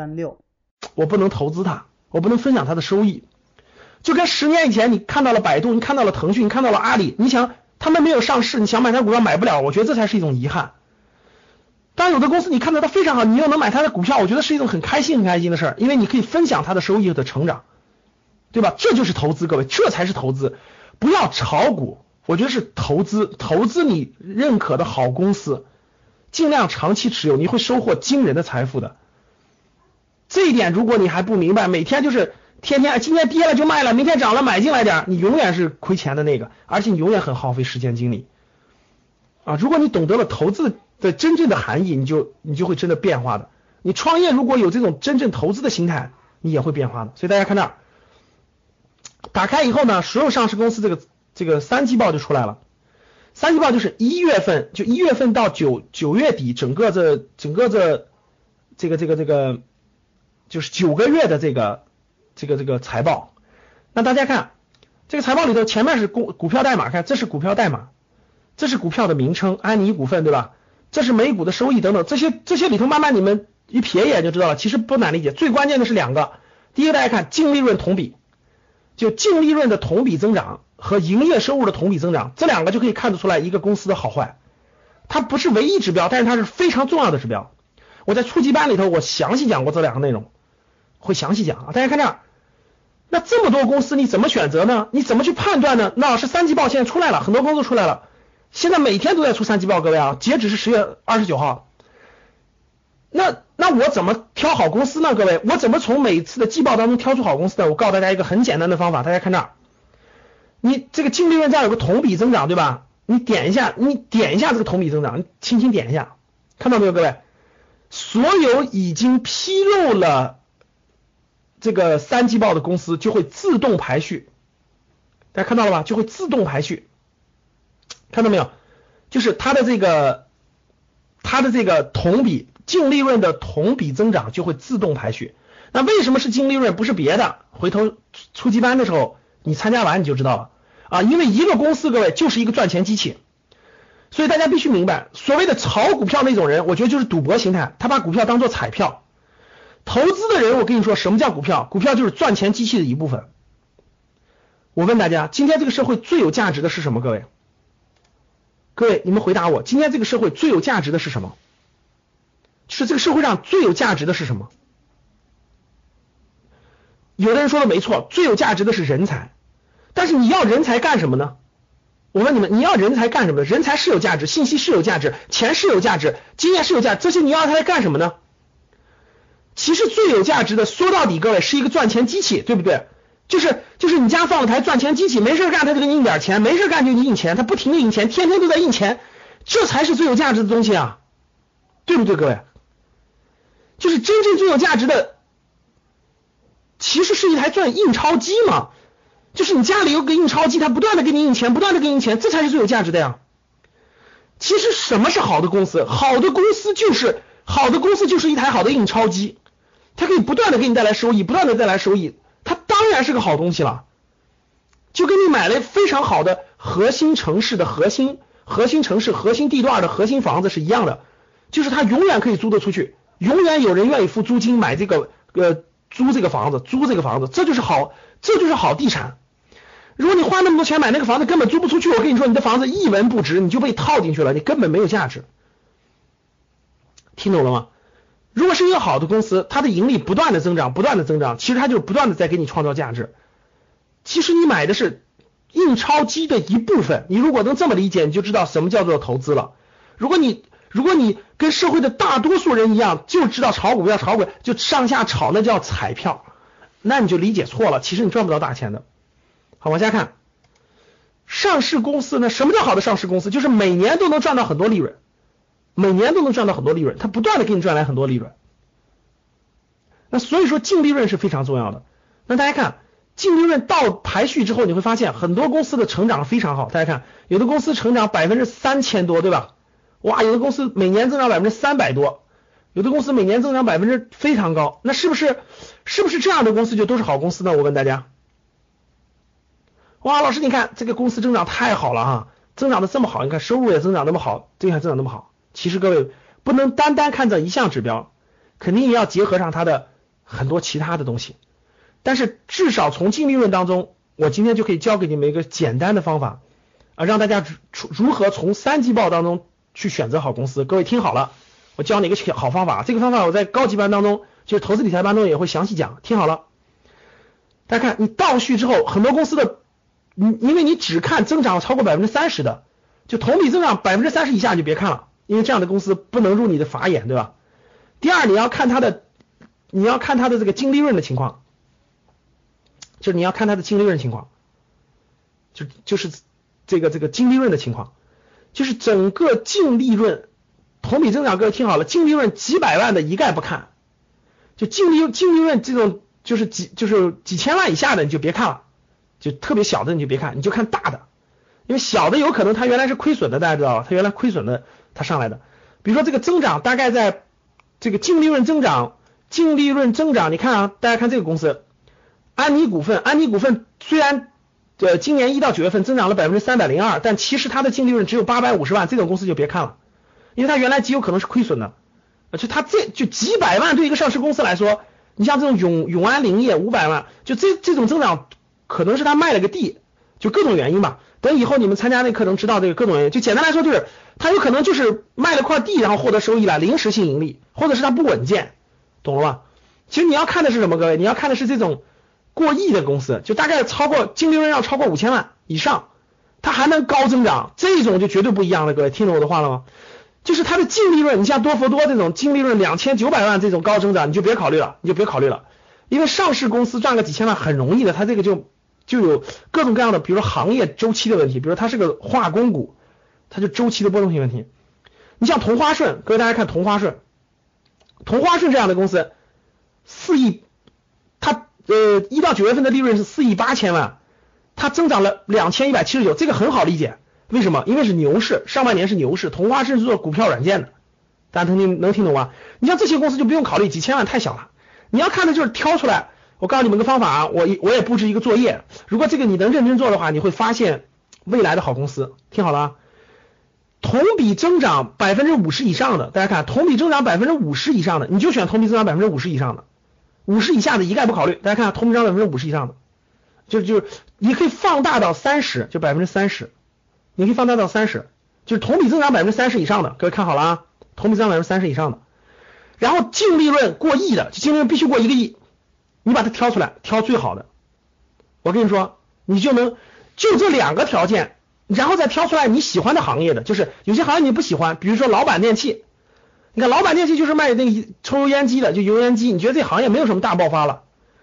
三六，我不能投资它，我不能分享它的收益。就跟十年以前你看到了百度，你看到了腾讯，你看到了阿里，你想他们没有上市，你想买它股票买不了，我觉得这才是一种遗憾。当有的公司你看到它非常好，你又能买它的股票，我觉得是一种很开心很开心的事儿，因为你可以分享它的收益的成长，对吧？这就是投资，各位，这才是投资，不要炒股，我觉得是投资，投资你认可的好公司，尽量长期持有，你会收获惊人的财富的。这一点如果你还不明白，每天就是。天天今天跌了就卖了，明天涨了买进来点，你永远是亏钱的那个，而且你永远很耗费时间精力啊！如果你懂得了投资的真正的含义，你就你就会真的变化的。你创业如果有这种真正投资的心态，你也会变化的。所以大家看这儿，打开以后呢，所有上市公司这个这个三季报就出来了。三季报就是一月份，就一月份到九九月底，整个这整个这这个这个这个就是九个月的这个。这个这个财报，那大家看这个财报里头，前面是股股票代码，看这是股票代码，这是股票的名称，安妮股份对吧？这是每股的收益等等，这些这些里头慢慢你们一瞥一眼就知道了，其实不难理解。最关键的是两个，第一个大家看净利润同比，就净利润的同比增长和营业收入的同比增长，这两个就可以看得出来一个公司的好坏。它不是唯一指标，但是它是非常重要的指标。我在初级班里头我详细讲过这两个内容，会详细讲啊，大家看这儿。那这么多公司你怎么选择呢？你怎么去判断呢？那老师三季报现在出来了，很多公司出来了，现在每天都在出三季报，各位啊，截止是十月二十九号。那那我怎么挑好公司呢？各位，我怎么从每次的季报当中挑出好公司呢？我告诉大家一个很简单的方法，大家看这儿，你这个净利润这儿有个同比增长，对吧？你点一下，你点一下这个同比增长，你轻轻点一下，看到没有，各位？所有已经披露了。这个三季报的公司就会自动排序，大家看到了吧？就会自动排序，看到没有？就是它的这个它的这个同比净利润的同比增长就会自动排序。那为什么是净利润，不是别的？回头初级班的时候你参加完你就知道了啊！因为一个公司各位就是一个赚钱机器，所以大家必须明白，所谓的炒股票那种人，我觉得就是赌博心态，他把股票当做彩票。投资的人，我跟你说，什么叫股票？股票就是赚钱机器的一部分。我问大家，今天这个社会最有价值的是什么？各位，各位，你们回答我，今天这个社会最有价值的是什么？是这个社会上最有价值的是什么？有的人说的没错，最有价值的是人才。但是你要人才干什么呢？我问你们，你要人才干什么？人才是有价值，信息是有价值，钱是有价值，经验是有价，这些你要他来干什么呢？其实最有价值的，说到底，各位是一个赚钱机器，对不对？就是就是你家放了台赚钱机器，没事干他就给你印点钱，没事干就给你印钱，他不停的印钱，天天都在印钱，这才是最有价值的东西啊，对不对，各位？就是真正最有价值的，其实是一台赚印钞机嘛，就是你家里有个印钞机，它不断的给你印钱，不断的给你印钱，这才是最有价值的呀。其实什么是好的公司？好的公司就是好的公司就是一台好的印钞机。它可以不断的给你带来收益，不断的带来收益，它当然是个好东西了。就跟你买了非常好的核心城市的核心核心城市核心地段的核心房子是一样的，就是它永远可以租得出去，永远有人愿意付租金买这个呃租这个房子租这个房子，这就是好这就是好地产。如果你花那么多钱买那个房子根本租不出去，我跟你说你的房子一文不值，你就被套进去了，你根本没有价值。听懂了吗？如果是一个好的公司，它的盈利不断的增长，不断的增长，其实它就是不断的在给你创造价值。其实你买的是印钞机的一部分，你如果能这么理解，你就知道什么叫做投资了。如果你如果你跟社会的大多数人一样，就知道炒股票炒股就上下炒，那叫彩票，那你就理解错了。其实你赚不到大钱的。好，往下看，上市公司呢？什么叫好的上市公司？就是每年都能赚到很多利润。每年都能赚到很多利润，它不断的给你赚来很多利润。那所以说净利润是非常重要的。那大家看净利润到排序之后，你会发现很多公司的成长非常好。大家看，有的公司成长百分之三千多，对吧？哇，有的公司每年增长百分之三百多，有的公司每年增长百分之非常高。那是不是是不是这样的公司就都是好公司呢？我问大家。哇，老师，你看这个公司增长太好了哈，增长的这么好，你看收入也增长那么好，这个还增长那么好。其实各位不能单单看这一项指标，肯定也要结合上它的很多其他的东西。但是至少从净利润当中，我今天就可以教给你们一个简单的方法啊，让大家如如何从三季报当中去选择好公司。各位听好了，我教你一个好方法，这个方法我在高级班当中，就是投资理财班中也会详细讲。听好了，大家看你倒序之后，很多公司的。你因为你只看增长超过百分之三十的，就同比增长百分之三十以下就别看了，因为这样的公司不能入你的法眼，对吧？第二，你要看它的，你要看它的这个净利润的情况，就是你要看它的净利润情况，就就是这个这个净利润的情况，就是整个净利润同比增长，各位听好了，净利润几百万的一概不看，就净利净利润这种就是几就是几千万以下的你就别看了。就特别小的你就别看，你就看大的，因为小的有可能它原来是亏损的，大家知道吧？它原来亏损的，它上来的。比如说这个增长大概在这个净利润增长，净利润增长，你看啊，大家看这个公司，安妮股份，安妮股份虽然呃今年一到九月份增长了百分之三百零二，但其实它的净利润只有八百五十万，这种公司就别看了，因为它原来极有可能是亏损的，就它这就几百万对一个上市公司来说，你像这种永永安林业五百万，就这这种增长。可能是他卖了个地，就各种原因吧。等以后你们参加那课程，知道这个各种原因。就简单来说，就是他有可能就是卖了块地，然后获得收益了，临时性盈利，或者是他不稳健，懂了吧？其实你要看的是什么，各位？你要看的是这种过亿的公司，就大概超过净利润要超过五千万以上，它还能高增长，这种就绝对不一样了。各位听懂我的话了吗？就是它的净利润，你像多佛多这种净利润两千九百万这种高增长，你就别考虑了，你就别考虑了，因为上市公司赚个几千万很容易的，它这个就。就有各种各样的，比如说行业周期的问题，比如说它是个化工股，它就周期的波动性问题。你像同花顺，各位大家看同花顺，同花顺这样的公司，四亿，它呃一到九月份的利润是四亿八千万，它增长了两千一百七十九，这个很好理解，为什么？因为是牛市，上半年是牛市，同花顺是做股票软件的，大家能听能听懂吗？你像这些公司就不用考虑，几千万太小了，你要看的就是挑出来。我告诉你们个方法啊，我一我也布置一个作业，如果这个你能认真做的话，你会发现未来的好公司。听好了啊，同比增长百分之五十以上的，大家看同比增长百分之五十以上的，你就选同比增长百分之五十以上的，五十以下的一概不考虑。大家看同比增长百分之五十以上的，就就你可以放大到三十，就百分之三十，你可以放大到三十，就是同比增长百分之三十以上的，各位看好了啊，同比增长百分之三十以上的，然后净利润过亿的，净利润必须过一个亿。你把它挑出来，挑最好的。我跟你说，你就能就这两个条件，然后再挑出来你喜欢的行业的，就是有些行业你不喜欢，比如说老板电器。你看老板电器就是卖那个抽油烟机的，就油烟机，你觉得这行业没有什么大爆发了？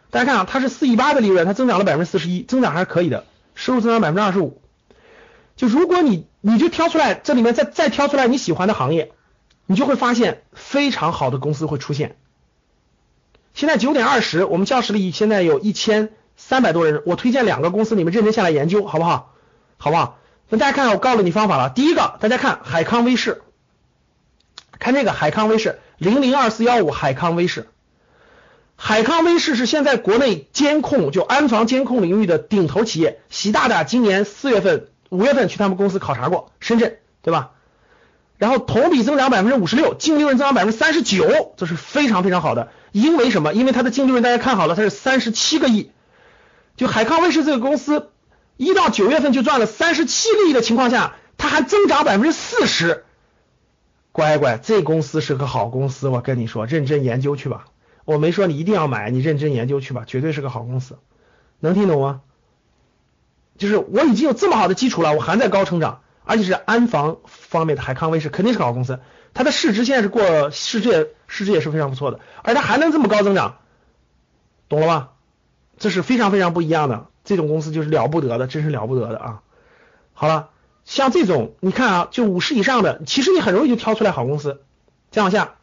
大家看啊，它是四亿八的利润，它增长了百分之四十一，增长还是可以的，收入增长百分之二十五。就如果你你就挑出来这里面再再挑出来你喜欢的行业，你就会发现非常好的公司会出现。现在九点二十，我们教室里现在有一千三百多人，我推荐两个公司，你们认真下来研究，好不好？好不好？那大家看，我告诉你方法了。第一个，大家看海康威视，看这个海康威视零零二四幺五，海康威视，海康威视是现在国内监控就安防监控领域的顶头企业。习大大今年四月份、五月份去他们公司考察过，深圳，对吧？然后同比增长百分之五十六，净利润增长百分之三十九，这是非常非常好的。因为什么？因为它的净利润大家看好了，它是三十七个亿。就海康威视这个公司，一到九月份就赚了三十七个亿的情况下，它还增长百分之四十。乖乖，这公司是个好公司，我跟你说，认真研究去吧。我没说你一定要买，你认真研究去吧，绝对是个好公司。能听懂吗？就是我已经有这么好的基础了，我还在高成长。而且是安防方面的海康威视肯定是好公司，它的市值现在是过市值也，市值也是非常不错的，而它还能这么高增长，懂了吧？这是非常非常不一样的，这种公司就是了不得的，真是了不得的啊！好了，像这种你看啊，就五十以上的，其实你很容易就挑出来好公司。再往下，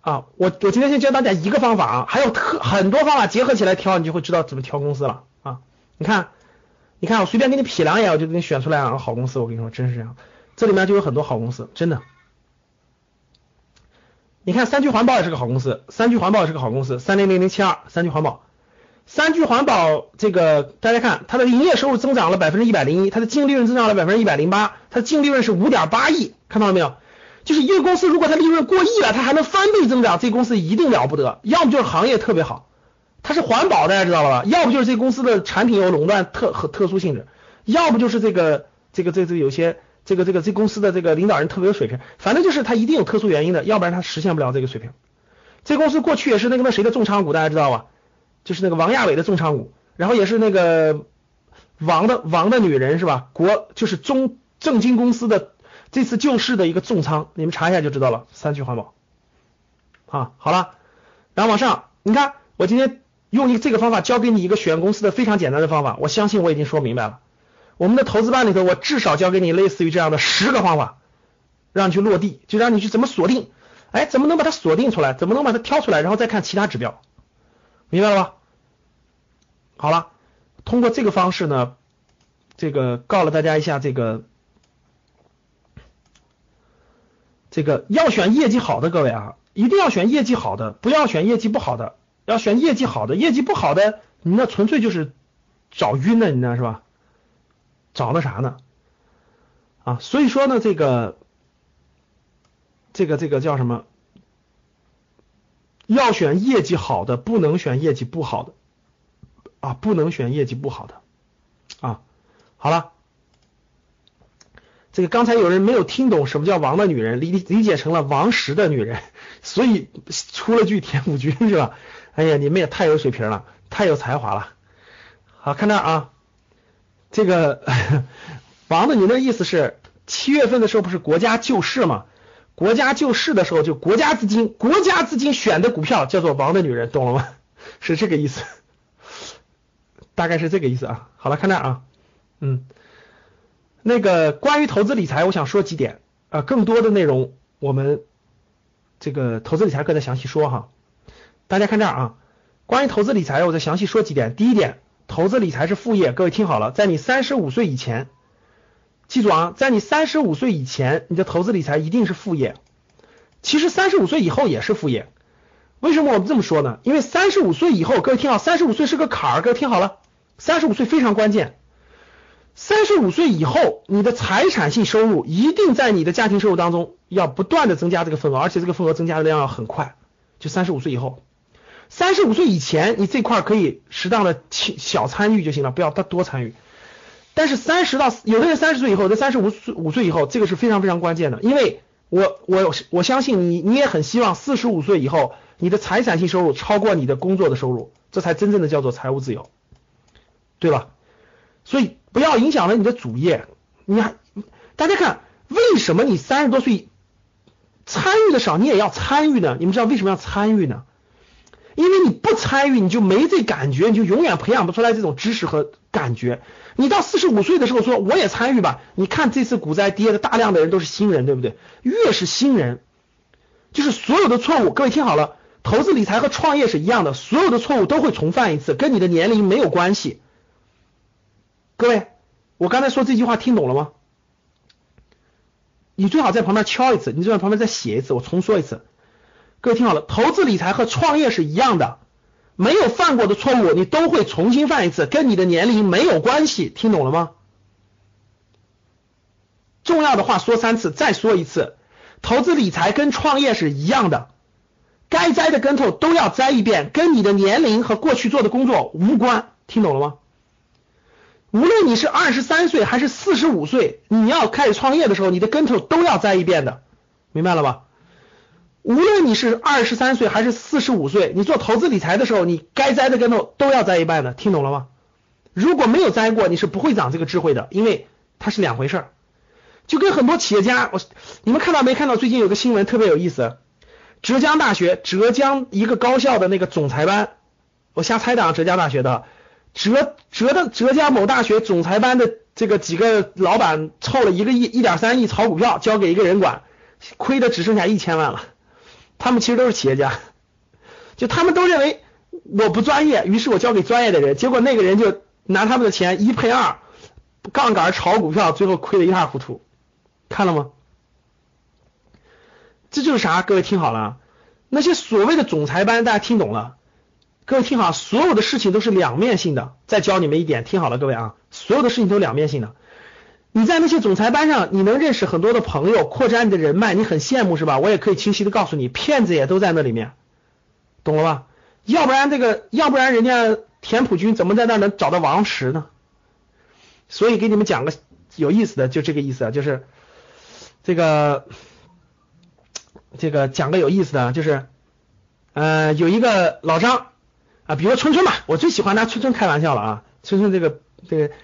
啊，我我今天先教大家一个方法啊，还有特很多方法结合起来挑，你就会知道怎么挑公司了啊。你看，你看我随便给你痞两眼，我就给你选出来两个好公司。我跟你说，真是这样，这里面就有很多好公司，真的。你看三聚环保也是个好公司，三聚环保也是个好公司，三零零零七二，三聚环保，三聚环保这个大家看，它的营业收入增长了百分之一百零一，它的净利润增长了百分之一百零八，它的净利润是五点八亿，看到了没有？就是一个公司如果它利润过亿了，它还能翻倍增长，这公司一定了不得，要么就是行业特别好，它是环保，大家知道了吧？要不就是这公司的产品有垄断特和特殊性质，要不就是这个这个这这有些。这个这个这公司的这个领导人特别有水平，反正就是他一定有特殊原因的，要不然他实现不了这个水平。这公司过去也是那个那谁的重仓股，大家知道吧？就是那个王亚伟的重仓股，然后也是那个王的王的女人是吧？国就是中正金公司的这次救市的一个重仓，你们查一下就知道了。三聚环保啊，好了，然后往上，你看我今天用一这个方法教给你一个选公司的非常简单的方法，我相信我已经说明白了。我们的投资班里头，我至少教给你类似于这样的十个方法，让你去落地，就让你去怎么锁定，哎，怎么能把它锁定出来，怎么能把它挑出来，然后再看其他指标，明白了吧？好了，通过这个方式呢，这个告了大家一下，这个这个要选业绩好的各位啊，一定要选业绩好的，不要选业绩不好的，要选业绩好的，业绩不好的，你那纯粹就是找晕了，你那是吧？找的啥呢？啊，所以说呢，这个，这个，这个叫什么？要选业绩好的，不能选业绩不好的，啊，不能选业绩不好的，啊，好了，这个刚才有人没有听懂什么叫王的女人，理理解成了王石的女人，所以出了句田朴珺是吧？哎呀，你们也太有水平了，太有才华了。好看这啊。这个 王的，您的意思是七月份的时候不是国家救市吗？国家救市的时候，就国家资金，国家资金选的股票叫做王的女人，懂了吗？是这个意思，大概是这个意思啊。好了，看这啊，嗯，那个关于投资理财，我想说几点啊，更多的内容我们这个投资理财课再详细说哈。大家看这啊，关于投资理财，我再详细说几点。第一点。投资理财是副业，各位听好了，在你三十五岁以前，记住啊，在你三十五岁以前，你的投资理财一定是副业。其实三十五岁以后也是副业。为什么我们这么说呢？因为三十五岁以后，各位听好，三十五岁是个坎儿，各位听好了，三十五岁非常关键。三十五岁以后，你的财产性收入一定在你的家庭收入当中要不断的增加这个份额，而且这个份额增加的量要很快。就三十五岁以后。三十五岁以前，你这块可以适当的轻小参与就行了，不要多多参与。但是三十到有的人三十岁以后，在三十五岁五岁以后，这个是非常非常关键的，因为我我我相信你，你也很希望四十五岁以后，你的财产性收入超过你的工作的收入，这才真正的叫做财务自由，对吧？所以不要影响了你的主业。你还大家看，为什么你三十多岁参与的少，你也要参与呢？你们知道为什么要参与呢？因为你不参与，你就没这感觉，你就永远培养不出来这种知识和感觉。你到四十五岁的时候说我也参与吧，你看这次股灾跌的大量的人都是新人，对不对？越是新人，就是所有的错误，各位听好了，投资理财和创业是一样的，所有的错误都会重犯一次，跟你的年龄没有关系。各位，我刚才说这句话听懂了吗？你最好在旁边敲一次，你最好旁边再写一次，我重说一次。各位听好了，投资理财和创业是一样的，没有犯过的错误你都会重新犯一次，跟你的年龄没有关系，听懂了吗？重要的话说三次，再说一次，投资理财跟创业是一样的，该栽的跟头都要栽一遍，跟你的年龄和过去做的工作无关，听懂了吗？无论你是二十三岁还是四十五岁，你要开始创业的时候，你的跟头都要栽一遍的，明白了吧？无论你是二十三岁还是四十五岁，你做投资理财的时候，你该栽的跟头都要栽一半的，听懂了吗？如果没有栽过，你是不会长这个智慧的，因为它是两回事儿。就跟很多企业家，我你们看到没看到？最近有个新闻特别有意思，浙江大学浙江一个高校的那个总裁班，我瞎猜的啊，浙江大学的浙浙的浙江某大学总裁班的这个几个老板凑了一个亿一点三亿炒股票，交给一个人管，亏的只剩下一千万了。他们其实都是企业家，就他们都认为我不专业，于是我交给专业的人，结果那个人就拿他们的钱一赔二，杠杆炒股票，最后亏得一塌糊涂，看了吗？这就是啥？各位听好了，那些所谓的总裁班，大家听懂了？各位听好，所有的事情都是两面性的。再教你们一点，听好了，各位啊，所有的事情都是两面性的。你在那些总裁班上，你能认识很多的朋友，扩展你的人脉，你很羡慕是吧？我也可以清晰的告诉你，骗子也都在那里面，懂了吧？要不然这个，要不然人家田朴珺怎么在那能找到王石呢？所以给你们讲个有意思的，就这个意思啊，就是这个这个讲个有意思的，就是呃有一个老张。啊，比如春春吧，我最喜欢拿春春开玩笑了啊。春春这个这个，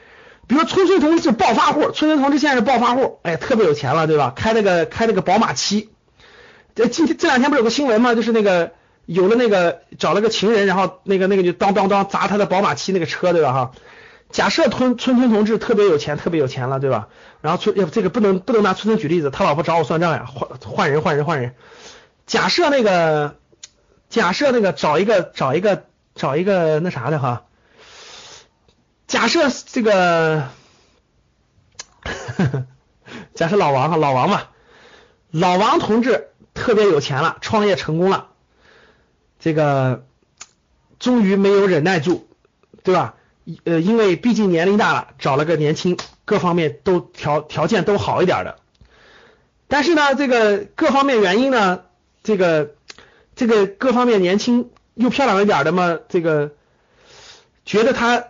比如春春同志是暴发户，春春同志现在是暴发户，哎，特别有钱了，对吧？开那个开那个宝马七，这今天这两天不是有个新闻吗？就是那个有了那个找了个情人，然后那个那个就当当当砸他的宝马七那个车，对吧？哈，假设春春春同志特别有钱，特别有钱了，对吧？然后春要不这个不能不能拿春春举例子，他老婆找我算账呀，换换人换人换人。假设那个假设那个找一个找一个。找一个那啥的哈，假设这个，假设老王哈，老王嘛，老王同志特别有钱了，创业成功了，这个终于没有忍耐住，对吧？呃，因为毕竟年龄大了，找了个年轻，各方面都条条件都好一点的，但是呢，这个各方面原因呢，这个这个各方面年轻。又漂亮一点的嘛，这个觉得他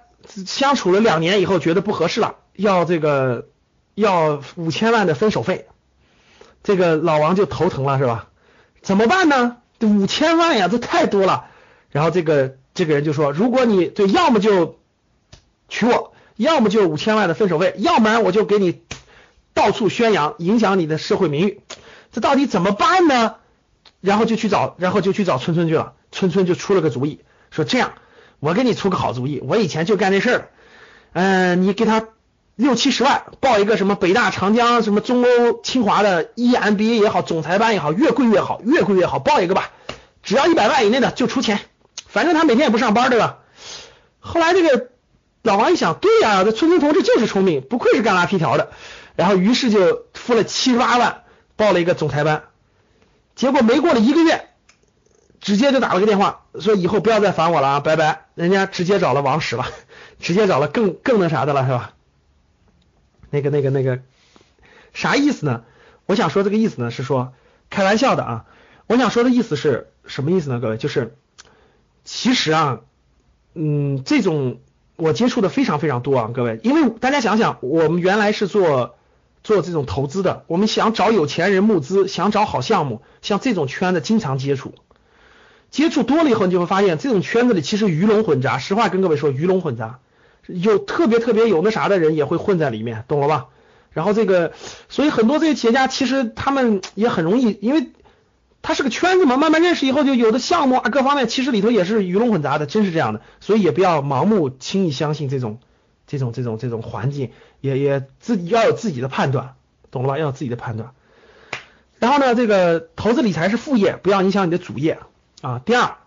相处了两年以后觉得不合适了，要这个要五千万的分手费，这个老王就头疼了是吧？怎么办呢？这五千万呀，这太多了。然后这个这个人就说，如果你对，要么就娶我，要么就五千万的分手费，要不然我就给你到处宣扬，影响你的社会名誉。这到底怎么办呢？然后就去找，然后就去找春春去了。春春就出了个主意，说这样，我给你出个好主意，我以前就干这事儿，嗯，你给他六七十万报一个什么北大、长江、什么中欧、清华的 EMBA 也好，总裁班也好，越贵越好，越贵越好，报一个吧，只要一百万以内的就出钱，反正他每天也不上班，对吧？后来这个老王一想，对呀，这春春同志就是聪明，不愧是干拉皮条的，然后于是就付了七十八万报了一个总裁班，结果没过了一个月。直接就打了个电话，说以后不要再烦我了啊，拜拜。人家直接找了王石了，直接找了更更那啥的了，是吧？那个那个那个啥意思呢？我想说这个意思呢是说开玩笑的啊。我想说的意思是什么意思呢？各位，就是其实啊，嗯，这种我接触的非常非常多啊，各位，因为大家想想，我们原来是做做这种投资的，我们想找有钱人募资，想找好项目，像这种圈子经常接触。接触多了以后，你就会发现这种圈子里其实鱼龙混杂。实话跟各位说，鱼龙混杂，有特别特别有那啥的人也会混在里面，懂了吧？然后这个，所以很多这些企业家其实他们也很容易，因为他是个圈子嘛，慢慢认识以后，就有的项目啊各方面其实里头也是鱼龙混杂的，真是这样的。所以也不要盲目轻易相信这种这种这种这种环境，也也自己要有自己的判断，懂了吧？要有自己的判断。然后呢，这个投资理财是副业，不要影响你的主业。啊，第二，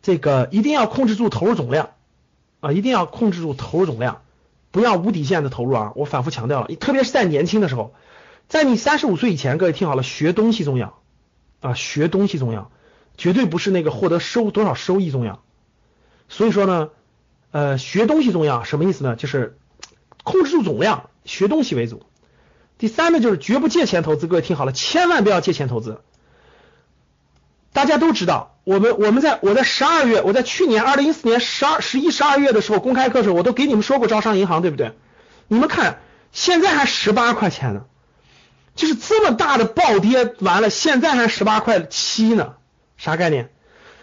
这个一定要控制住投入总量啊，一定要控制住投入总量，不要无底线的投入啊！我反复强调了，特别是在年轻的时候，在你三十五岁以前，各位听好了，学东西重要啊，学东西重要，绝对不是那个获得收多少收益重要。所以说呢，呃，学东西重要，什么意思呢？就是控制住总量，学东西为主。第三呢，就是绝不借钱投资，各位听好了，千万不要借钱投资。大家都知道，我们我们在我在十二月，我在去年二零一四年十二十一十二月的时候公开课的时候，我都给你们说过招商银行，对不对？你们看，现在还十八块钱呢，就是这么大的暴跌，完了现在还十八块七呢，啥概念？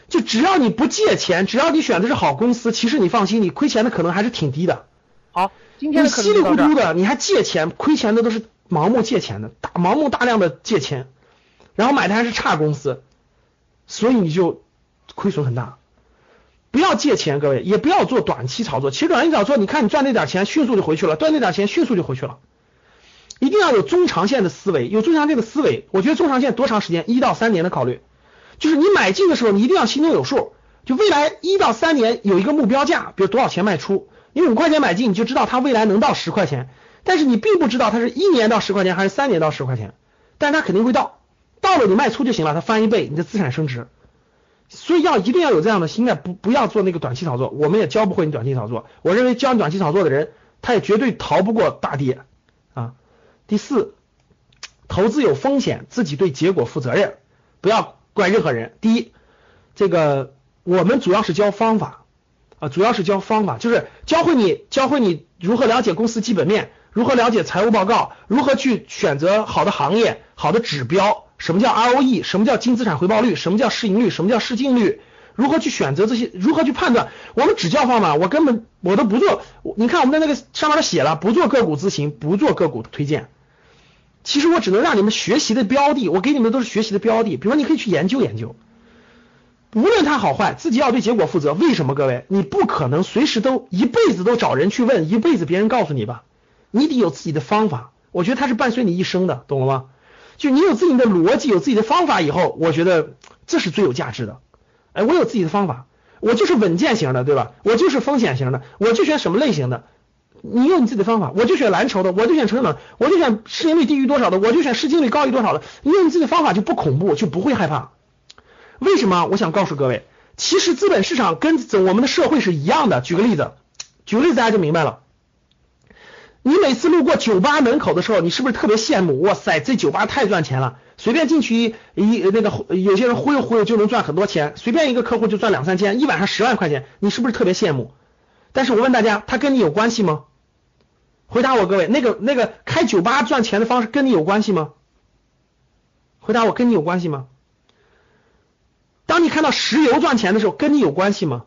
就只要你不借钱，只要你选的是好公司，其实你放心，你亏钱的可能还是挺低的。好，今天你稀里糊涂的，你还借钱，亏钱的都是盲目借钱的，大盲目大量的借钱，然后买的还是差公司。所以你就亏损很大，不要借钱，各位也不要做短期炒作。其实短期炒作，你看你赚那点钱，迅速就回去了；赚那点钱，迅速就回去了。一定要有中长线的思维，有中长线的思维。我觉得中长线多长时间？一到三年的考虑，就是你买进的时候，你一定要心中有数，就未来一到三年有一个目标价，比如多少钱卖出。你五块钱买进，你就知道它未来能到十块钱，但是你并不知道它是一年到十块钱还是三年到十块钱，但它肯定会到，到了你卖出就行了，它翻一倍，你的资产升值。所以要一定要有这样的心态，不不要做那个短期炒作。我们也教不会你短期炒作。我认为教你短期炒作的人，他也绝对逃不过大跌啊。第四，投资有风险，自己对结果负责任，不要怪任何人。第一，这个我们主要是教方法。啊，主要是教方法，就是教会你教会你如何了解公司基本面，如何了解财务报告，如何去选择好的行业、好的指标，什么叫 ROE，什么叫净资产回报率，什么叫市盈率，什么叫市净率，如何去选择这些，如何去判断。我们只教方法，我根本我都不做。你看我们在那个上面都写了，不做个股咨询，不做个股推荐。其实我只能让你们学习的标的，我给你们都是学习的标的，比如你可以去研究研究。无论它好坏，自己要对结果负责。为什么？各位，你不可能随时都一辈子都找人去问，一辈子别人告诉你吧。你得有自己的方法。我觉得它是伴随你一生的，懂了吗？就你有自己的逻辑，有自己的方法以后，我觉得这是最有价值的。哎，我有自己的方法，我就是稳健型的，对吧？我就是风险型的，我就选什么类型的。你用你自己的方法，我就选蓝筹的，我就选成长，我就选市盈率低于多少的，我就选市净率高于多少的。你用你自己的方法就不恐怖，就不会害怕。为什么？我想告诉各位，其实资本市场跟我们的社会是一样的。举个例子，举个例子大家就明白了。你每次路过酒吧门口的时候，你是不是特别羡慕？哇塞，这酒吧太赚钱了，随便进去一那个有些人忽悠忽悠就能赚很多钱，随便一个客户就赚两三千，一晚上十万块钱，你是不是特别羡慕？但是我问大家，他跟你有关系吗？回答我，各位，那个那个开酒吧赚钱的方式跟你有关系吗？回答我，跟你有关系吗？当你看到石油赚钱的时候，跟你有关系吗？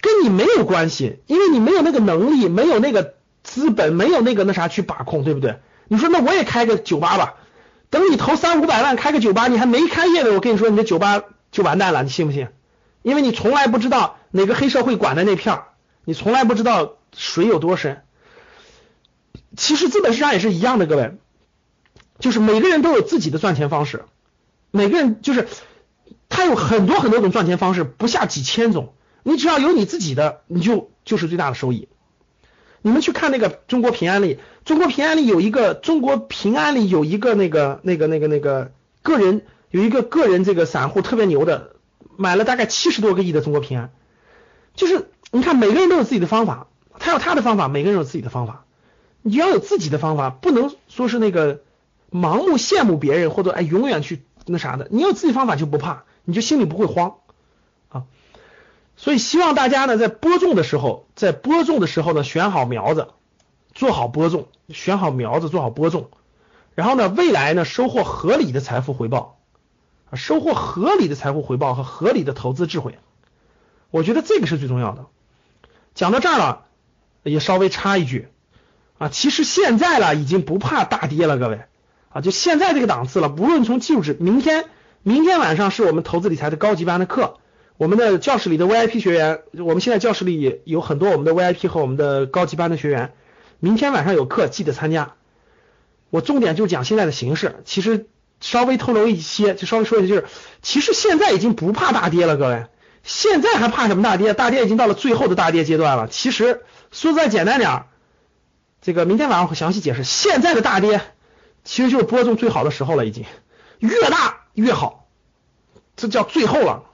跟你没有关系，因为你没有那个能力，没有那个资本，没有那个那啥去把控，对不对？你说那我也开个酒吧吧，等你投三五百万开个酒吧，你还没开业呢，我跟你说你的酒吧就完蛋了，你信不信？因为你从来不知道哪个黑社会管的那片儿，你从来不知道水有多深。其实资本市场也是一样的，各位，就是每个人都有自己的赚钱方式，每个人就是。他有很多很多种赚钱方式，不下几千种。你只要有你自己的，你就就是最大的收益。你们去看那个中国平安里，中国平安里有一个中国平安里有一个那个那个那个那个个人有一个个人这个散户特别牛的，买了大概七十多个亿的中国平安。就是你看每个人都有自己的方法，他有他的方法，每个人有自己的方法。你要有自己的方法，不能说是那个盲目羡慕别人或者哎永远去那啥的。你有自己方法就不怕。你就心里不会慌，所以希望大家呢在播种的时候，在播种的时候呢选好苗子，做好播种，选好苗子做好播种，然后呢未来呢收获合理的财富回报，啊收获合理的财富回报和合理的投资智慧，我觉得这个是最重要的。讲到这儿了，也稍微插一句啊，其实现在了已经不怕大跌了，各位啊，就现在这个档次了，不论从技术指，明天。明天晚上是我们投资理财的高级班的课，我们的教室里的 VIP 学员，我们现在教室里有很多我们的 VIP 和我们的高级班的学员，明天晚上有课，记得参加。我重点就讲现在的形势，其实稍微透露一些，就稍微说一下，就是其实现在已经不怕大跌了，各位，现在还怕什么大跌？大跌已经到了最后的大跌阶段了。其实说再简单点儿，这个明天晚上会详细解释。现在的大跌其实就是播种最好的时候了，已经越大。越好，这叫最后了。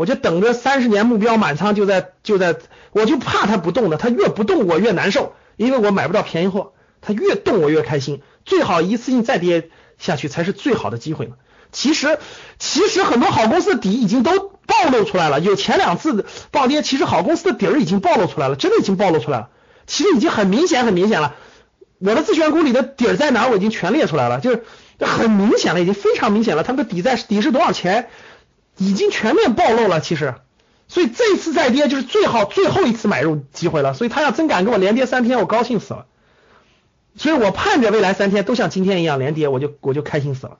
我就等着三十年目标满仓，就在就在，我就怕它不动的，它越不动我越难受，因为我买不到便宜货。它越动我越开心，最好一次性再跌下去才是最好的机会其实其实很多好公司的底已经都暴露出来了，有前两次的暴跌，其实好公司的底儿已经暴露出来了，真的已经暴露出来了。其实已经很明显很明显了，我的自选股里的底儿在哪儿，我已经全列出来了，就是。很明显了，已经非常明显了，他们的底在底是多少钱，已经全面暴露了。其实，所以这次再跌就是最好最后一次买入机会了。所以他要真敢给我连跌三天，我高兴死了。所以我盼着未来三天都像今天一样连跌，我就我就开心死了。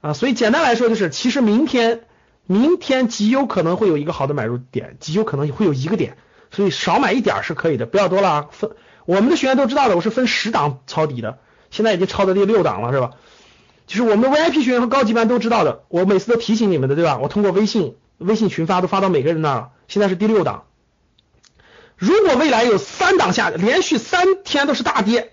啊，所以简单来说就是，其实明天明天极有可能会有一个好的买入点，极有可能会有一个点，所以少买一点是可以的，不要多了啊。分我们的学员都知道的，我是分十档抄底的。现在已经抄到第六档了，是吧？就是我们 VIP 学员和高级班都知道的，我每次都提醒你们的，对吧？我通过微信微信群发都发到每个人那儿了，现在是第六档。如果未来有三档下连续三天都是大跌，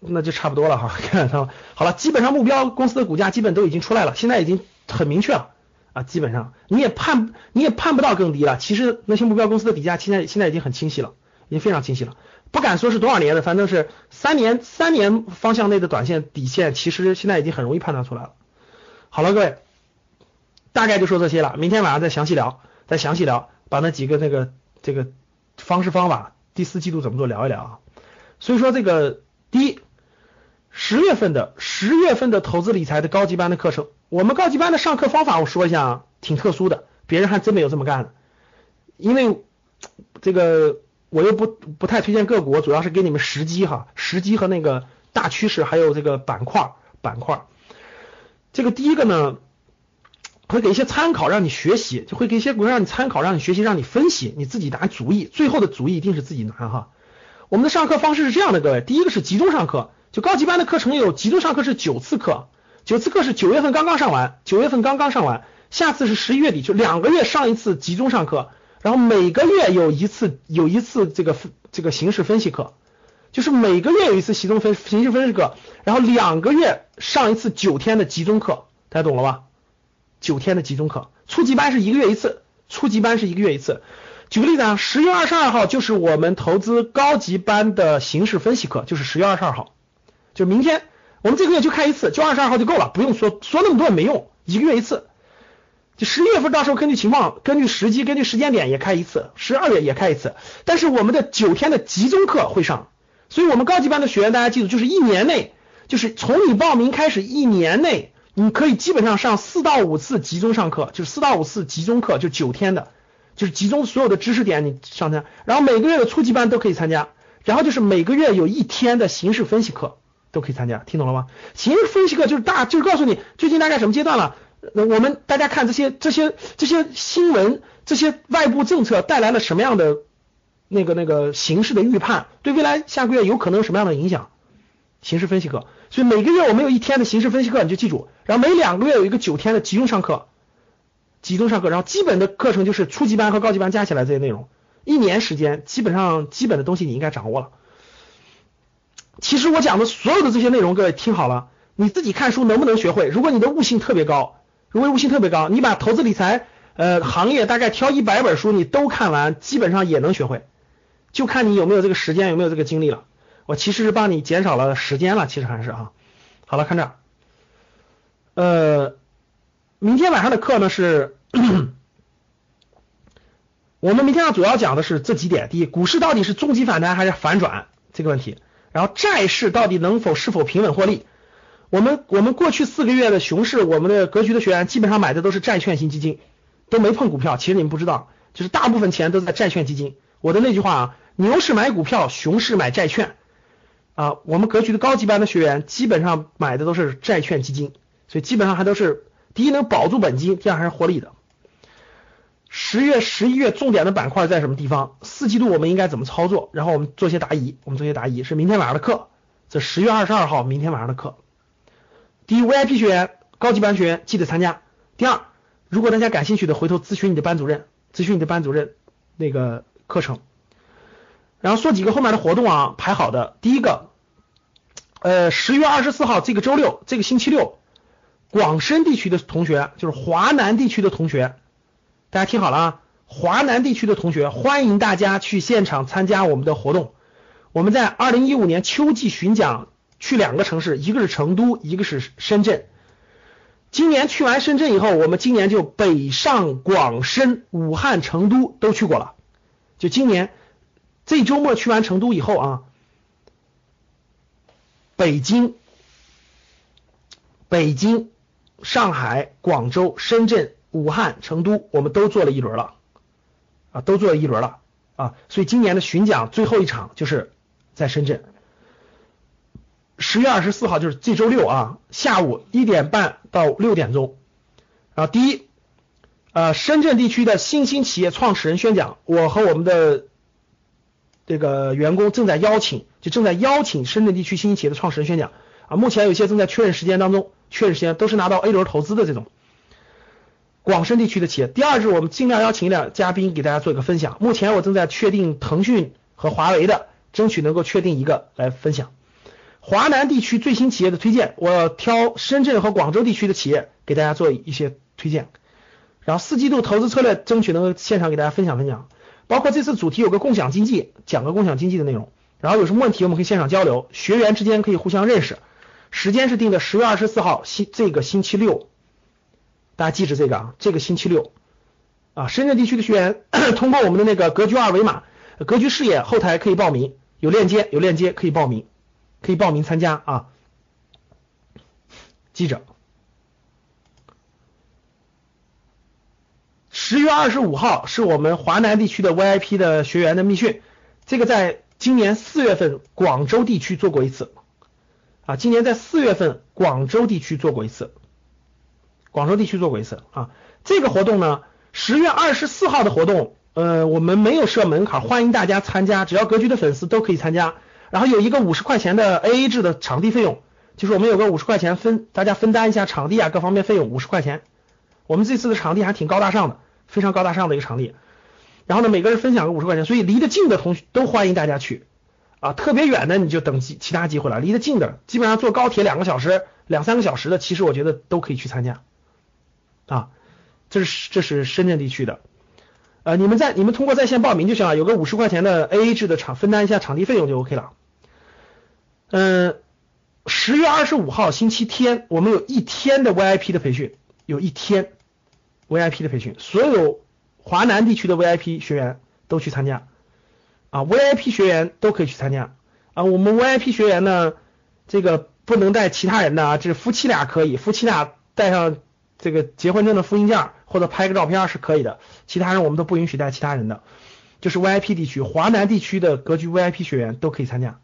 那就差不多了哈。看 到好了，基本上目标公司的股价基本都已经出来了，现在已经很明确了啊，基本上你也判你也判不到更低了。其实那些目标公司的底价现在现在已经很清晰了，已经非常清晰了。不敢说是多少年的，反正是三年三年方向内的短线底线，其实现在已经很容易判断出来了。好了，各位，大概就说这些了，明天晚上再详细聊，再详细聊，把那几个那个这个方式方法，第四季度怎么做聊一聊啊。所以说这个第一，十月份的十月份的投资理财的高级班的课程，我们高级班的上课方法我说一下啊，挺特殊的，别人还真没有这么干的，因为这个。我又不不太推荐个股，主要是给你们时机哈，时机和那个大趋势，还有这个板块板块。这个第一个呢，会给一些参考，让你学习，就会给一些股让你参考，让你学习，让你分析，你自己拿主意，最后的主意一定是自己拿哈。我们的上课方式是这样的，各位，第一个是集中上课，就高级班的课程有集中上课是九次课，九次课是九月份刚刚上完，九月份刚刚上完，下次是十一月底，就两个月上一次集中上课。然后每个月有一次有一次这个这个形势分析课，就是每个月有一次集中分形势分析课，然后两个月上一次九天的集中课，大家懂了吧？九天的集中课，初级班是一个月一次，初级班是一个月一次。举个例子啊，十月二十二号就是我们投资高级班的形势分析课，就是十月二十二号，就明天我们这个月就开一次，就二十二号就够了，不用说说那么多也没用，一个月一次。就十一月份到时候根据情况、根据时机、根据时间点也开一次，十二月也开一次。但是我们的九天的集中课会上，所以我们高级班的学员大家记住，就是一年内，就是从你报名开始一年内，你可以基本上上四到五次集中上课，就是四到五次集中课，就九天的，就是集中所有的知识点你上参，然后每个月的初级班都可以参加，然后就是每个月有一天的形式分析课都可以参加，听懂了吗？形式分析课就是大，就是告诉你最近大概什么阶段了。那我们大家看这些这些这些新闻，这些外部政策带来了什么样的那个那个形势的预判？对未来下个月有可能有什么样的影响？形势分析课，所以每个月我们有一天的形势分析课，你就记住。然后每两个月有一个九天的集中上课，集中上课。然后基本的课程就是初级班和高级班加起来这些内容，一年时间基本上基本的东西你应该掌握了。其实我讲的所有的这些内容，各位听好了，你自己看书能不能学会？如果你的悟性特别高。如果悟性特别高，你把投资理财呃行业大概挑一百本书你都看完，基本上也能学会，就看你有没有这个时间，有没有这个精力了。我其实是帮你减少了时间了，其实还是啊。好了，看这儿，呃，明天晚上的课呢是，我们明天要主要讲的是这几点：第一，股市到底是中级反弹还是反转这个问题；然后债市到底能否是否平稳获利。我们我们过去四个月的熊市，我们的格局的学员基本上买的都是债券型基金，都没碰股票。其实你们不知道，就是大部分钱都在债券基金。我的那句话啊，牛市买股票，熊市买债券啊。我们格局的高级班的学员基本上买的都是债券基金，所以基本上还都是第一能保住本金，第二还是获利的。十月、十一月重点的板块在什么地方？四季度我们应该怎么操作？然后我们做些答疑，我们做些答疑是明天晚上的课，这十月二十二号明天晚上的课。第一，VIP 学员、高级班学员记得参加。第二，如果大家感兴趣的，回头咨询你的班主任，咨询你的班主任那个课程。然后说几个后面的活动啊，排好的。第一个，呃，十月二十四号这个周六，这个星期六，广深地区的同学，就是华南地区的同学，大家听好了啊，华南地区的同学，欢迎大家去现场参加我们的活动。我们在二零一五年秋季巡讲。去两个城市，一个是成都，一个是深圳。今年去完深圳以后，我们今年就北上广深、武汉、成都都去过了。就今年这周末去完成都以后啊，北京、北京、上海、广州、深圳、武汉、成都，我们都做了一轮了啊，都做了一轮了啊。所以今年的巡讲最后一场就是在深圳。十月二十四号就是这周六啊，下午一点半到六点钟。啊，第一，呃，深圳地区的新兴企业创始人宣讲，我和我们的这个员工正在邀请，就正在邀请深圳地区新兴企业的创始人宣讲啊。目前有些正在确认时间当中，确认时间都是拿到 A 轮投资的这种广深地区的企业。第二是我们尽量邀请两嘉宾给大家做一个分享。目前我正在确定腾讯和华为的，争取能够确定一个来分享。华南地区最新企业的推荐，我挑深圳和广州地区的企业给大家做一些推荐。然后四季度投资策略，争取能够现场给大家分享分享。包括这次主题有个共享经济，讲个共享经济的内容。然后有什么问题，我们可以现场交流，学员之间可以互相认识。时间是定的十月二十四号星这个星期六，大家记着这个啊，这个星期六啊，深圳地区的学员 通过我们的那个格局二维码，格局视野后台可以报名，有链接有链接可以报名，可以报名参加啊，记着。十月二十五号是我们华南地区的 VIP 的学员的密训，这个在今年四月份广州地区做过一次，啊，今年在四月份广州地区做过一次，广州地区做过一次啊，这个活动呢，十月二十四号的活动，呃，我们没有设门槛，欢迎大家参加，只要格局的粉丝都可以参加，然后有一个五十块钱的 AA 制的场地费用，就是我们有个五十块钱分，大家分担一下场地啊各方面费用五十块钱，我们这次的场地还挺高大上的。非常高大上的一个场地，然后呢，每个人分享个五十块钱，所以离得近的同学都欢迎大家去啊，特别远的你就等其其他机会了。离得近的，基本上坐高铁两个小时、两三个小时的，其实我觉得都可以去参加啊。这是这是深圳地区的，呃，你们在你们通过在线报名就行了，有个五十块钱的 AA 制的场分担一下场地费用就 OK 了。嗯，十月二十五号星期天，我们有一天的 VIP 的培训，有一天。VIP 的培训，所有华南地区的 VIP 学员都去参加啊，VIP 学员都可以去参加啊。我们 VIP 学员呢，这个不能带其他人的啊，这夫妻俩可以，夫妻俩带上这个结婚证的复印件或者拍个照片是可以的，其他人我们都不允许带其他人的。就是 VIP 地区，华南地区的格局 VIP 学员都可以参加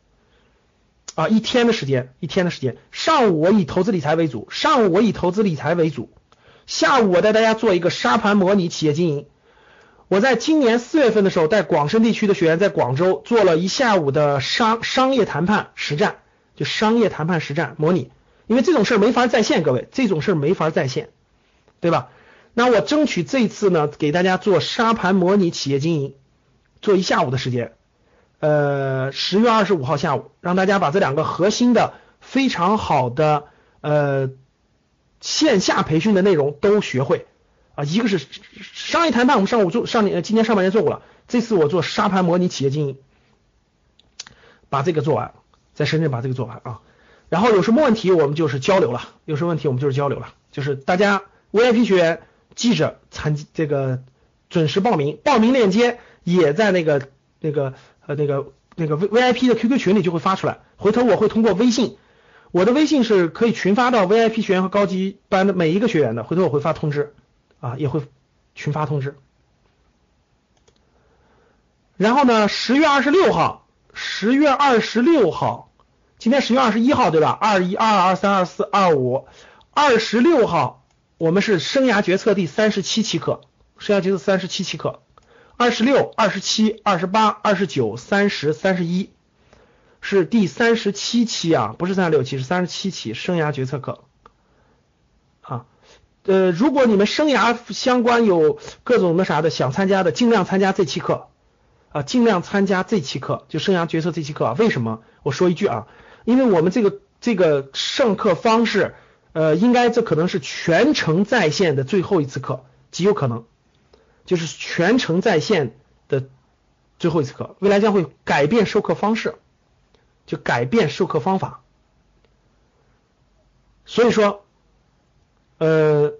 啊，一天的时间，一天的时间，上午我以投资理财为主，上午我以投资理财为主。下午我带大家做一个沙盘模拟企业经营。我在今年四月份的时候，带广深地区的学员在广州做了一下午的商商业谈判实战，就商业谈判实战模拟。因为这种事儿没法在线，各位，这种事儿没法在线，对吧？那我争取这次呢，给大家做沙盘模拟企业经营，做一下午的时间。呃，十月二十五号下午，让大家把这两个核心的非常好的呃。线下培训的内容都学会啊，一个是商业谈判，我们上午做上年今年上半年做过了，这次我做沙盘模拟企业经营，把这个做完，在深圳把这个做完啊，然后有什么问题我们就是交流了，有什么问题我们就是交流了，就是大家 VIP 学员记着参这个准时报名，报名链接也在那个那个呃那个那个 V V I P 的 QQ 群里就会发出来，回头我会通过微信。我的微信是可以群发到 VIP 学员和高级班的每一个学员的，回头我会发通知啊，也会群发通知。然后呢，十月二十六号，十月二十六号，今天十月二十一号对吧？二一、二二、三二四、二五，二十六号我们是生涯决策第三十七期课，生涯决策三十七期课，二十六、二十七、二十八、二十九、三十、三十一。是第三十七期啊，不是三十六期，是三十七期生涯决策课啊。呃，如果你们生涯相关有各种那啥的想参加的，尽量参加这期课啊，尽量参加这期课，就生涯决策这期课。为什么？我说一句啊，因为我们这个这个上课方式，呃，应该这可能是全程在线的最后一次课，极有可能就是全程在线的最后一次课，未来将会改变授课方式。就改变授课方法，所以说，呃，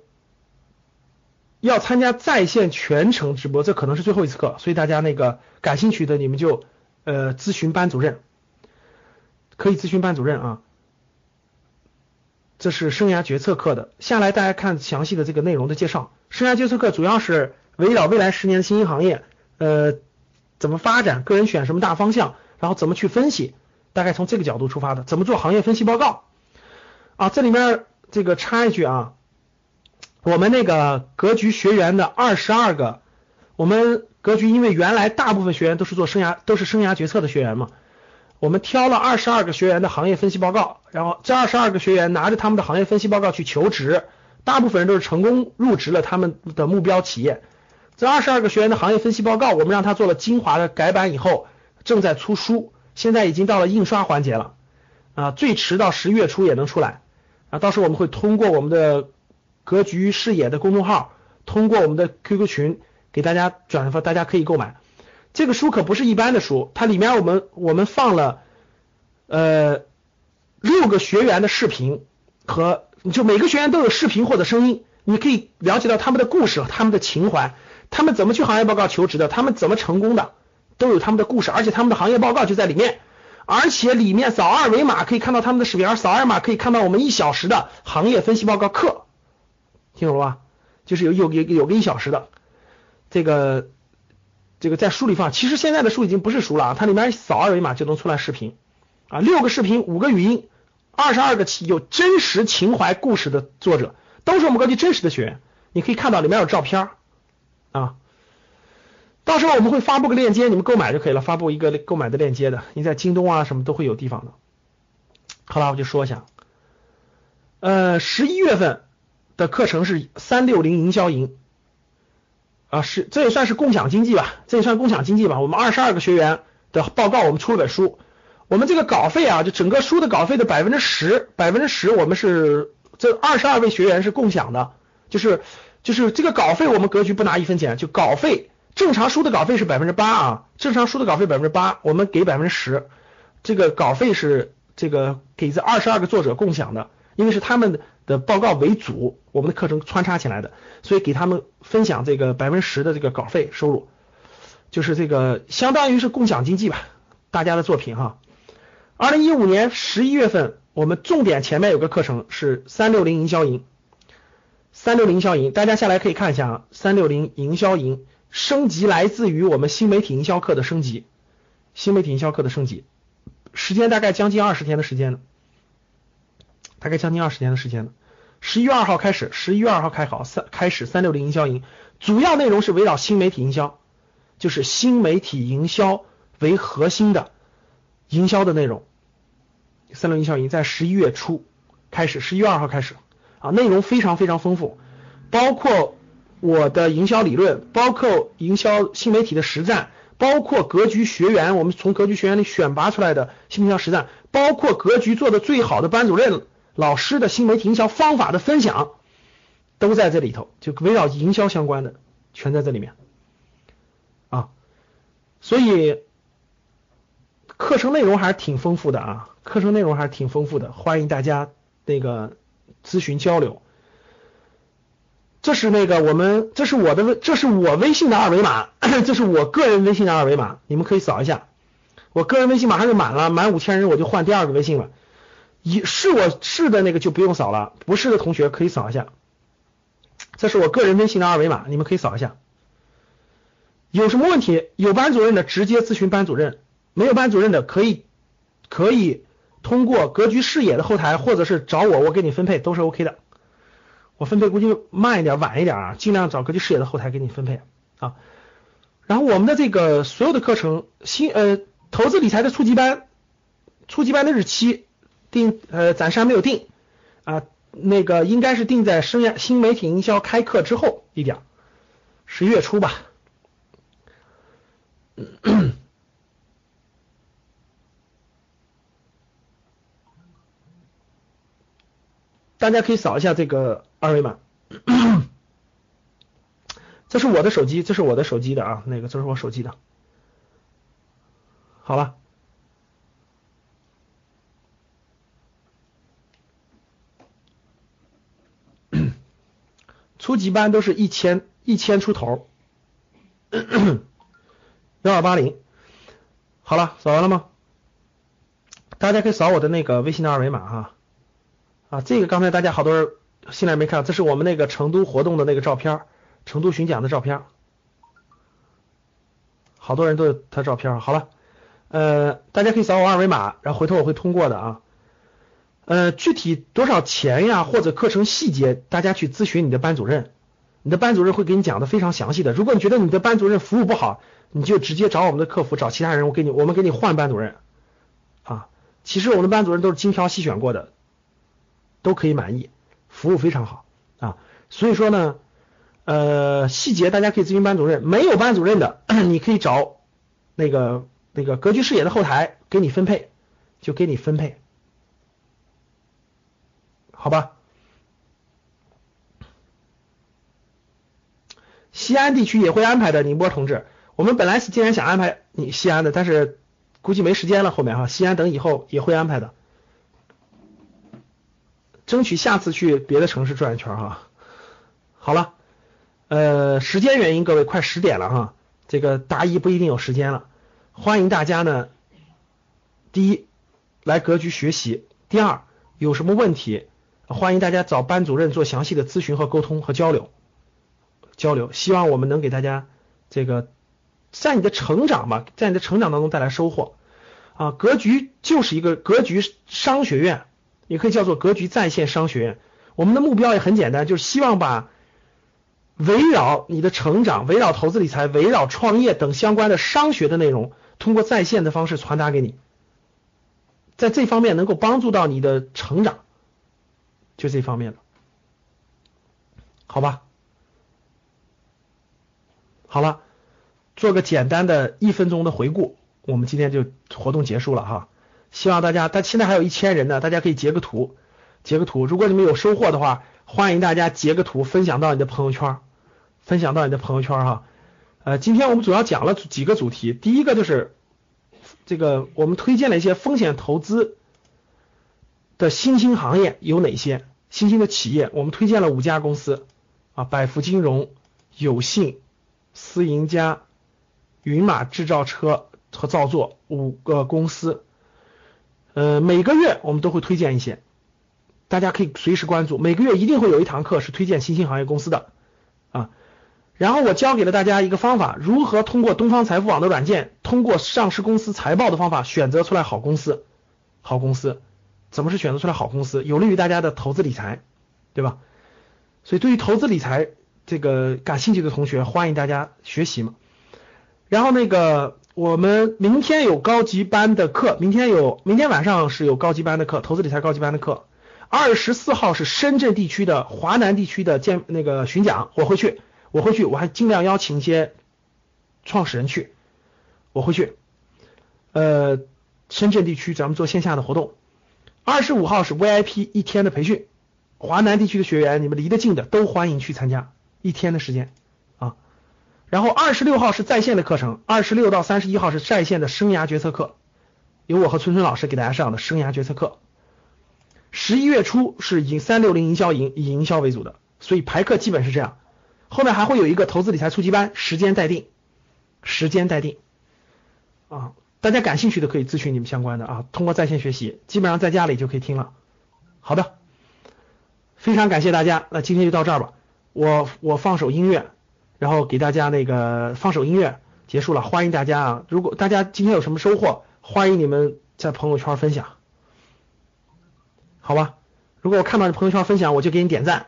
要参加在线全程直播，这可能是最后一次课，所以大家那个感兴趣的，你们就呃咨询班主任，可以咨询班主任啊。这是生涯决策课的，下来大家看详细的这个内容的介绍。生涯决策课主要是围绕未来十年的新兴行业，呃，怎么发展，个人选什么大方向，然后怎么去分析。大概从这个角度出发的，怎么做行业分析报告啊？这里面这个插一句啊，我们那个格局学员的二十二个，我们格局因为原来大部分学员都是做生涯都是生涯决策的学员嘛，我们挑了二十二个学员的行业分析报告，然后这二十二个学员拿着他们的行业分析报告去求职，大部分人都是成功入职了他们的目标企业。这二十二个学员的行业分析报告，我们让他做了精华的改版以后，正在出书，现在已经到了印刷环节了啊，最迟到十月初也能出来啊，到时候我们会通过我们的格局视野的公众号，通过我们的 QQ 群。给大家转发，大家可以购买。这个书可不是一般的书，它里面我们我们放了呃六个学员的视频和就每个学员都有视频或者声音，你可以了解到他们的故事、他们的情怀，他们怎么去行业报告求职的，他们怎么成功的，都有他们的故事，而且他们的行业报告就在里面，而且里面扫二维码可以看到他们的视频，而扫二维码可以看到我们一小时的行业分析报告课，听懂了吧？就是有有有有个一小时的。这个这个在书里放，其实现在的书已经不是书了啊，它里面扫二维码就能出来视频。啊，六个视频，五个语音，二十二个有真实情怀故事的作者，都是我们格局真实的学员，你可以看到里面有照片啊，到时候我们会发布个链接，你们购买就可以了，发布一个购买的链接的，你在京东啊什么都会有地方的。好了，我就说一下，呃，十一月份的课程是三六零营销营。啊，是这也算是共享经济吧，这也算共享经济吧。我们二十二个学员的报告，我们出了本书。我们这个稿费啊，就整个书的稿费的百分之十，百分之十我们是这二十二位学员是共享的，就是就是这个稿费我们格局不拿一分钱，就稿费正常书的稿费是百分之八啊，正常书的稿费百分之八，我们给百分之十，这个稿费是这个给这二十二个作者共享的，因为是他们的报告为主，我们的课程穿插起来的。所以给他们分享这个百分之十的这个稿费收入，就是这个相当于是共享经济吧，大家的作品哈。二零一五年十一月份，我们重点前面有个课程是三六零营销营，三六零营销营，大家下来可以看一下啊，三六零营销营升级来自于我们新媒体营销课的升级，新媒体营销课的升级，时间大概将近二十天的时间了，大概将近二十天的时间了。十一月二号开始，十一月二号开考三开始三六零营销营，主要内容是围绕新媒体营销，就是新媒体营销为核心的营销的内容。三六零营销营在十一月初开始，十一月二号开始啊，内容非常非常丰富，包括我的营销理论，包括营销新媒体的实战，包括格局学员，我们从格局学员里选拔出来的新营销实战，包括格局做的最好的班主任。老师的新媒体营销方法的分享都在这里头，就围绕营销相关的全在这里面啊，所以课程内容还是挺丰富的啊，课程内容还是挺丰富的，欢迎大家那个咨询交流。这是那个我们，这是我的，这是我微信的二维码，这是我个人微信的二维码，你们可以扫一下。我个人微信马上就满了，满五千人我就换第二个微信了。一是我是的那个就不用扫了，不是的同学可以扫一下。这是我个人微信的二维码，你们可以扫一下。有什么问题？有班主任的直接咨询班主任，没有班主任的可以可以通过格局视野的后台，或者是找我，我给你分配都是 OK 的。我分配估计慢一点，晚一点啊，尽量找格局视野的后台给你分配啊。然后我们的这个所有的课程，新呃投资理财的初级班，初级班的日期。定呃暂时还没有定啊，那个应该是定在生涯新媒体营销开课之后一点，十一月初吧。大家可以扫一下这个二维码，这是我的手机，这是我的手机的啊，那个这是我手机的，好了。初级班都是一千一千出头，幺二八零，好了，扫完了吗？大家可以扫我的那个微信的二维码哈，啊这个刚才大家好多人进来没看，这是我们那个成都活动的那个照片，成都巡讲的照片，好多人都有他照片。好了，呃，大家可以扫我二维码，然后回头我会通过的啊。呃，具体多少钱呀，或者课程细节，大家去咨询你的班主任你的班主任会给你讲的非常详细的。如果你觉得你的班主任服务不好，你就直接找我们的客服，找其他人，我给你，我们给你换班主任啊。其实我们的班主任都是精挑细选过的，都可以满意，服务非常好啊。所以说呢，呃，细节大家可以咨询班主任，没有班主任的，你可以找那个那个格局视野的后台给你分配，就给你分配，好吧？西安地区也会安排的，宁波同志。我们本来是既然想安排你西安的，但是估计没时间了。后面哈，西安等以后也会安排的，争取下次去别的城市转一圈哈。好了，呃，时间原因，各位快十点了哈，这个答疑不一定有时间了。欢迎大家呢，第一来格局学习，第二有什么问题，欢迎大家找班主任做详细的咨询和沟通和交流交流。希望我们能给大家这个。在你的成长吧，在你的成长当中带来收获啊！格局就是一个格局商学院，也可以叫做格局在线商学院。我们的目标也很简单，就是希望把围绕你的成长、围绕投资理财、围绕创业等相关的商学的内容，通过在线的方式传达给你，在这方面能够帮助到你的成长，就这方面的，好吧？好了。做个简单的一分钟的回顾，我们今天就活动结束了哈。希望大家，但现在还有一千人呢，大家可以截个图，截个图。如果你们有收获的话，欢迎大家截个图分享到你的朋友圈，分享到你的朋友圈哈。呃，今天我们主要讲了几个主题，第一个就是这个我们推荐了一些风险投资的新兴行业有哪些，新兴的企业，我们推荐了五家公司啊，百福金融、有信、思赢家。云马制造车和造作五个公司，呃，每个月我们都会推荐一些，大家可以随时关注。每个月一定会有一堂课是推荐新兴行业公司的啊。然后我教给了大家一个方法，如何通过东方财富网的软件，通过上市公司财报的方法选择出来好公司。好公司怎么是选择出来好公司？有利于大家的投资理财，对吧？所以对于投资理财这个感兴趣的同学，欢迎大家学习嘛。然后那个，我们明天有高级班的课，明天有，明天晚上是有高级班的课，投资理财高级班的课。二十四号是深圳地区的华南地区的见那个巡讲，我会去，我会去，我还尽量邀请一些创始人去，我会去。呃，深圳地区咱们做线下的活动。二十五号是 VIP 一天的培训，华南地区的学员，你们离得近的都欢迎去参加，一天的时间。然后二十六号是在线的课程，二十六到三十一号是在线的生涯决策课，由我和春春老师给大家上的生涯决策课。十一月初是以三六零营销营以营销为主的，所以排课基本是这样。后面还会有一个投资理财初级班，时间待定，时间待定。啊，大家感兴趣的可以咨询你们相关的啊，通过在线学习，基本上在家里就可以听了。好的，非常感谢大家，那今天就到这儿吧，我我放首音乐。然后给大家那个放首音乐，结束了。欢迎大家啊！如果大家今天有什么收获，欢迎你们在朋友圈分享，好吧？如果我看到你朋友圈分享，我就给你点赞，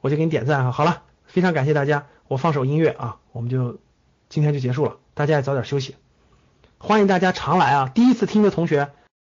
我就给你点赞啊！好了，非常感谢大家，我放首音乐啊，我们就今天就结束了，大家也早点休息。欢迎大家常来啊！第一次听的同学